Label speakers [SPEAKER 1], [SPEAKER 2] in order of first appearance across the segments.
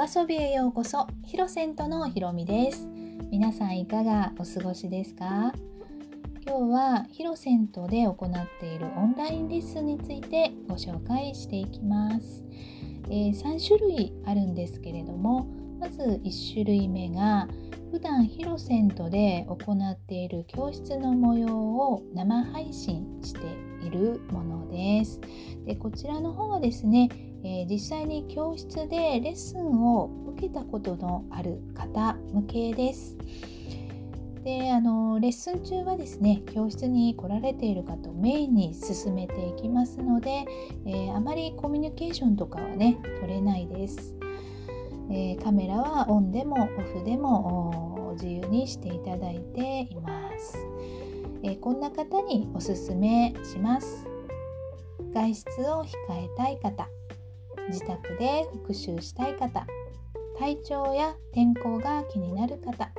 [SPEAKER 1] ガソビへようこそヒロセントのひろみです。皆さんいかがお過ごしですか？今日はヒロセントで行っているオンラインレッスンについてご紹介していきます、えー、3種類あるんですけれどもまず1種類目が普段ヒロセントで行っている教室の模様を生配信しているものです。でこちらの方はですね、えー、実際に教室でレッスンを受けたことのある方向けです。であのレッスン中はですね教室に来られている方をメインに進めていきますので、えー、あまりコミュニケーションとかはね取れないです、えー、カメラはオンでもオフでも自由にしていただいています、えー、こんな方におすすめします。外出を控えたい方。自宅で復習したい方体調や天候が気になる方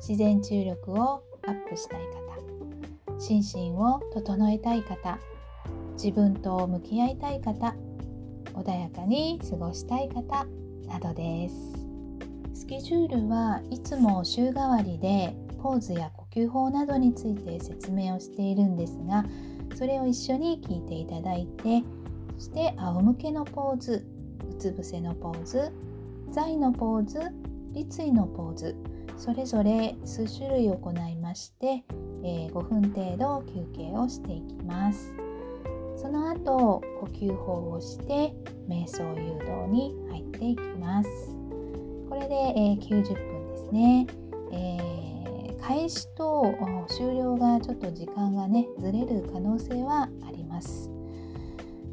[SPEAKER 1] 自然注力をアップしたい方心身を整えたい方自分と向き合いたい方穏やかに過ごしたい方などです。スケジュールはいつも週替わりでポーズや呼吸法などについて説明をしているんですがそれを一緒に聞いていただいてそして仰向けのポーズうつ伏せのポーズ座のポーズ立位のポーズそれぞれ数種類行いまして、えー、5分程度休憩をしていきます。その後呼吸法をして瞑想誘導に入っていきます。これで、えー、90分ですね、えー、開始と終了がちょっと時間がねずれる可能性はあります。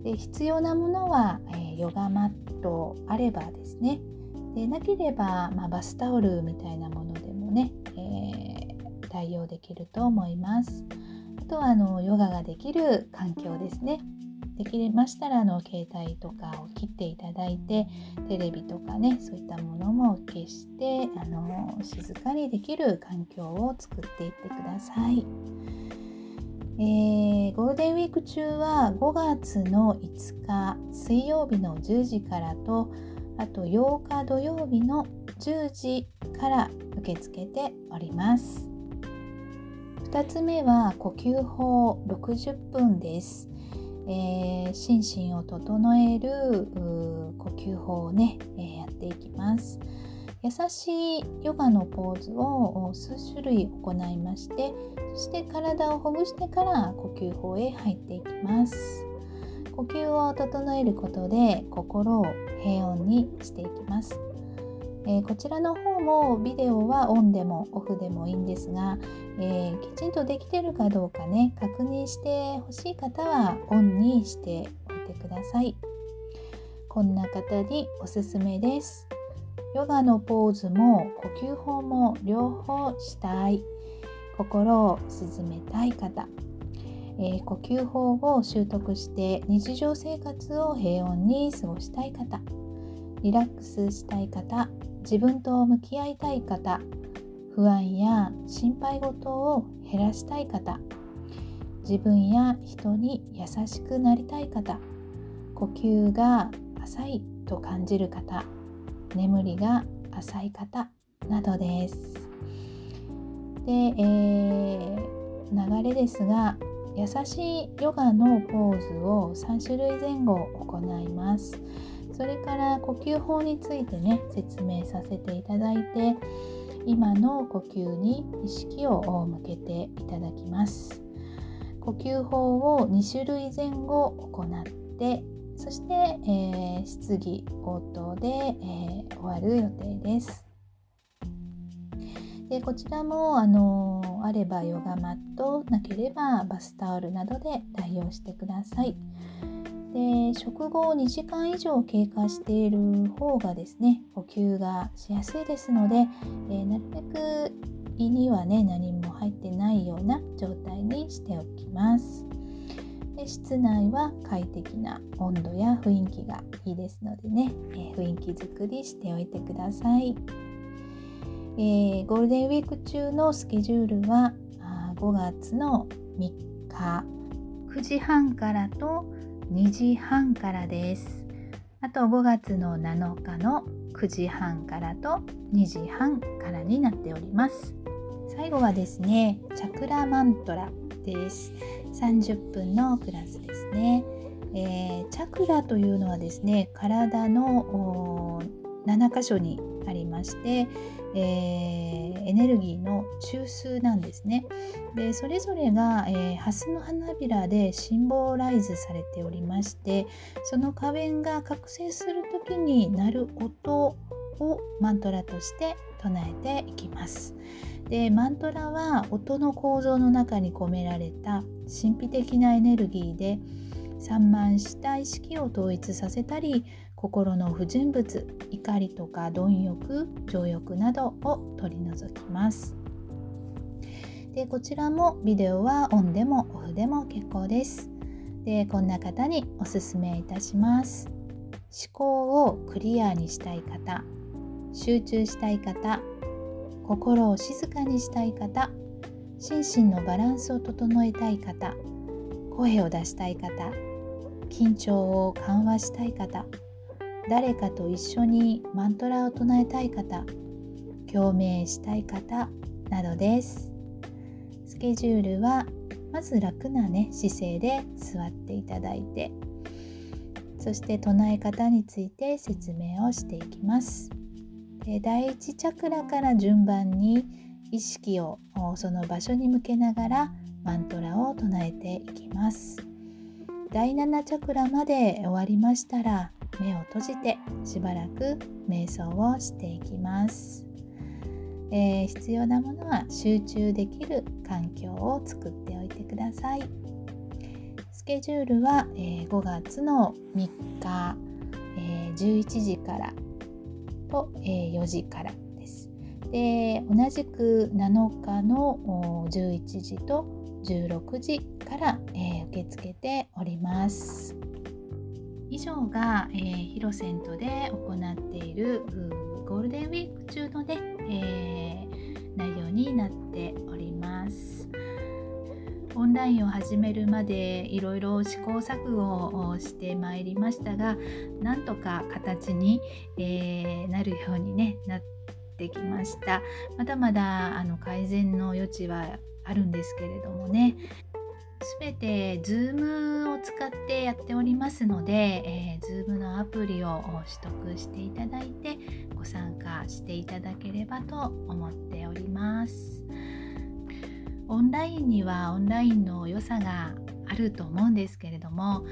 [SPEAKER 1] で必要なものは、えー、ヨガマットあればですね。でなければ、まあ、バスタオルみたいなものでもね、えー、対応できると思います。あとはあのヨガができる環境ですね。できましたらあの携帯とかを切っていただいてテレビとかねそういったものも消してあの静かにできる環境を作っていってください。えー、ゴールデンウィーク中は5月の5日水曜日の10時からとあと8日土曜日の10時から受け付けております。2つ目は呼吸法60分です、えー、心身を整える呼吸法をね、えー、やっていきます。優しいヨガのポーズを数種類行いましてそして体をほぐしてから呼吸法へ入っていきます。呼吸を整えることで心を平穏にしていきます、えー、こちらの方もビデオはオンでもオフでもいいんですが、えー、きちんとできてるかどうかね確認してほしい方はオンにしておいてください。こんな方におすすめです。ヨガのポーズも呼吸法も両方したい。心を鎮めたい方、えー、呼吸法を習得して日常生活を平穏に過ごしたい方。リラックスしたい方。自分と向き合いたい方。不安や心配事を減らしたい方。自分や人に優しくなりたい方。呼吸が浅いと感じる方。眠りが浅い方などです。で、えー、流れですが優しいヨガのポーズを3種類前後行います。それから呼吸法についてね説明させていただいて今の呼吸に意識を向けていただきます。呼吸法を2種類前後行ってそして、えー、質疑応答で、えー、終わる予定です。でこちらもあのあればヨガマットなければバスタオルなどで代用してください。で食後2時間以上経過している方がですね呼吸がしやすいですので、えー、なるべく胃にはね何も入ってないような状態にしておきます。で室内は快適な温度や雰囲気がいいですのでね、えー、雰囲気作りしておいてください、えー、ゴールデンウィーク中のスケジュールはあ5月の3日。9時半からと2時半からです。あと5月の7日の9時半からと2時半からになっております。最後はですねチャクラマントラ。です30分のクラスですね、えー、チャクラというのはですね体の7箇所にありまして、えー、エネルギーの中枢なんですね。でそれぞれが、えー、ハスの花びらでシンボライズされておりましてその花弁が覚醒する時になる音をマントラとして唱えていきます。でマントラは音の構造の中に込められた神秘的なエネルギーで散漫した意識を統一させたり心の不純物怒りとか貪欲情欲などを取り除きます。でこちらもビデオはオンでもオフでも結構です。でこんな方におすすめいたします。思考をクリアにしたい方。集中したい方心を静かにしたい方心身のバランスを整えたい方声を出したい方緊張を緩和したい方誰かと一緒にマントラを唱えたい方共鳴したい方などです。スケジュールはまず楽なね姿勢で座っていただいてそして唱え方について説明をしていきます。で第一チャクラから順番に意識をその場所に向けながらマントラを唱えていきます。第7チャクラまで終わりましたら目を閉じてしばらく瞑想をしていきます、えー、必要なものは集中できる環境を作っておいてください。スケジュールは、えー、5月の3日、えー、11時からと、えー、4時からですで同じく7日の11時と16時から、えー、受け付けております。以上が、えー、ヒロセントで行っているゴールデンウィーク中のね、えー、内容になっております。オンラインを始めるまでいろいろ試行錯誤をしてまいりましたがなんとか形に、えー、なるように、ね、なってきました。まだまだあの改善の余地はあるんですけれどもね。全て Zoom を使ってやっておりますので、えー、Zoom のアプリを取得していただいてご参加していただければと思っております。オンラインにはオンラインの良さがあると思うんですけれども、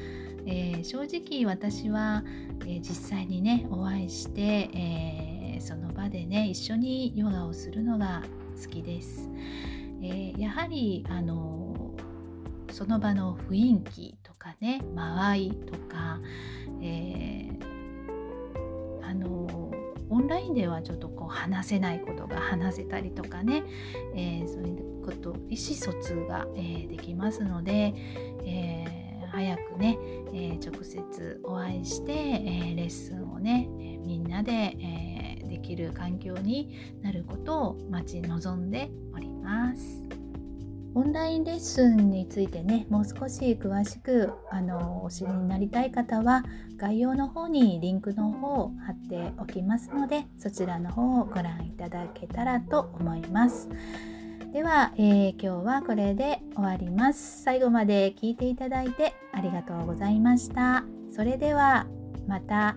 [SPEAKER 1] えー、正直私は、えー、実際にねお会いして、えその場でね一緒にヨガをするのが好きです、えやはりあのその場の雰囲気とかね間合いとか、え、あのオンラインではちょっとこう話せないことが話せたりとかね、えー、そういうこと意思疎通が、えー、できますので、えー、早くね、え直接お会いして、えレッスンをね、えみんなで、えできる環境になることを待ち望んでおります。オンラインレッスンについてねもう少し詳しくあのお知りになりたい方は概要の方にリンクの方を貼っておきますのでそちらの方をご覧いただけたらと思いますでは、えー、今日はこれで終わります最後まで聞いていただいてありがとうございましたそれではまた。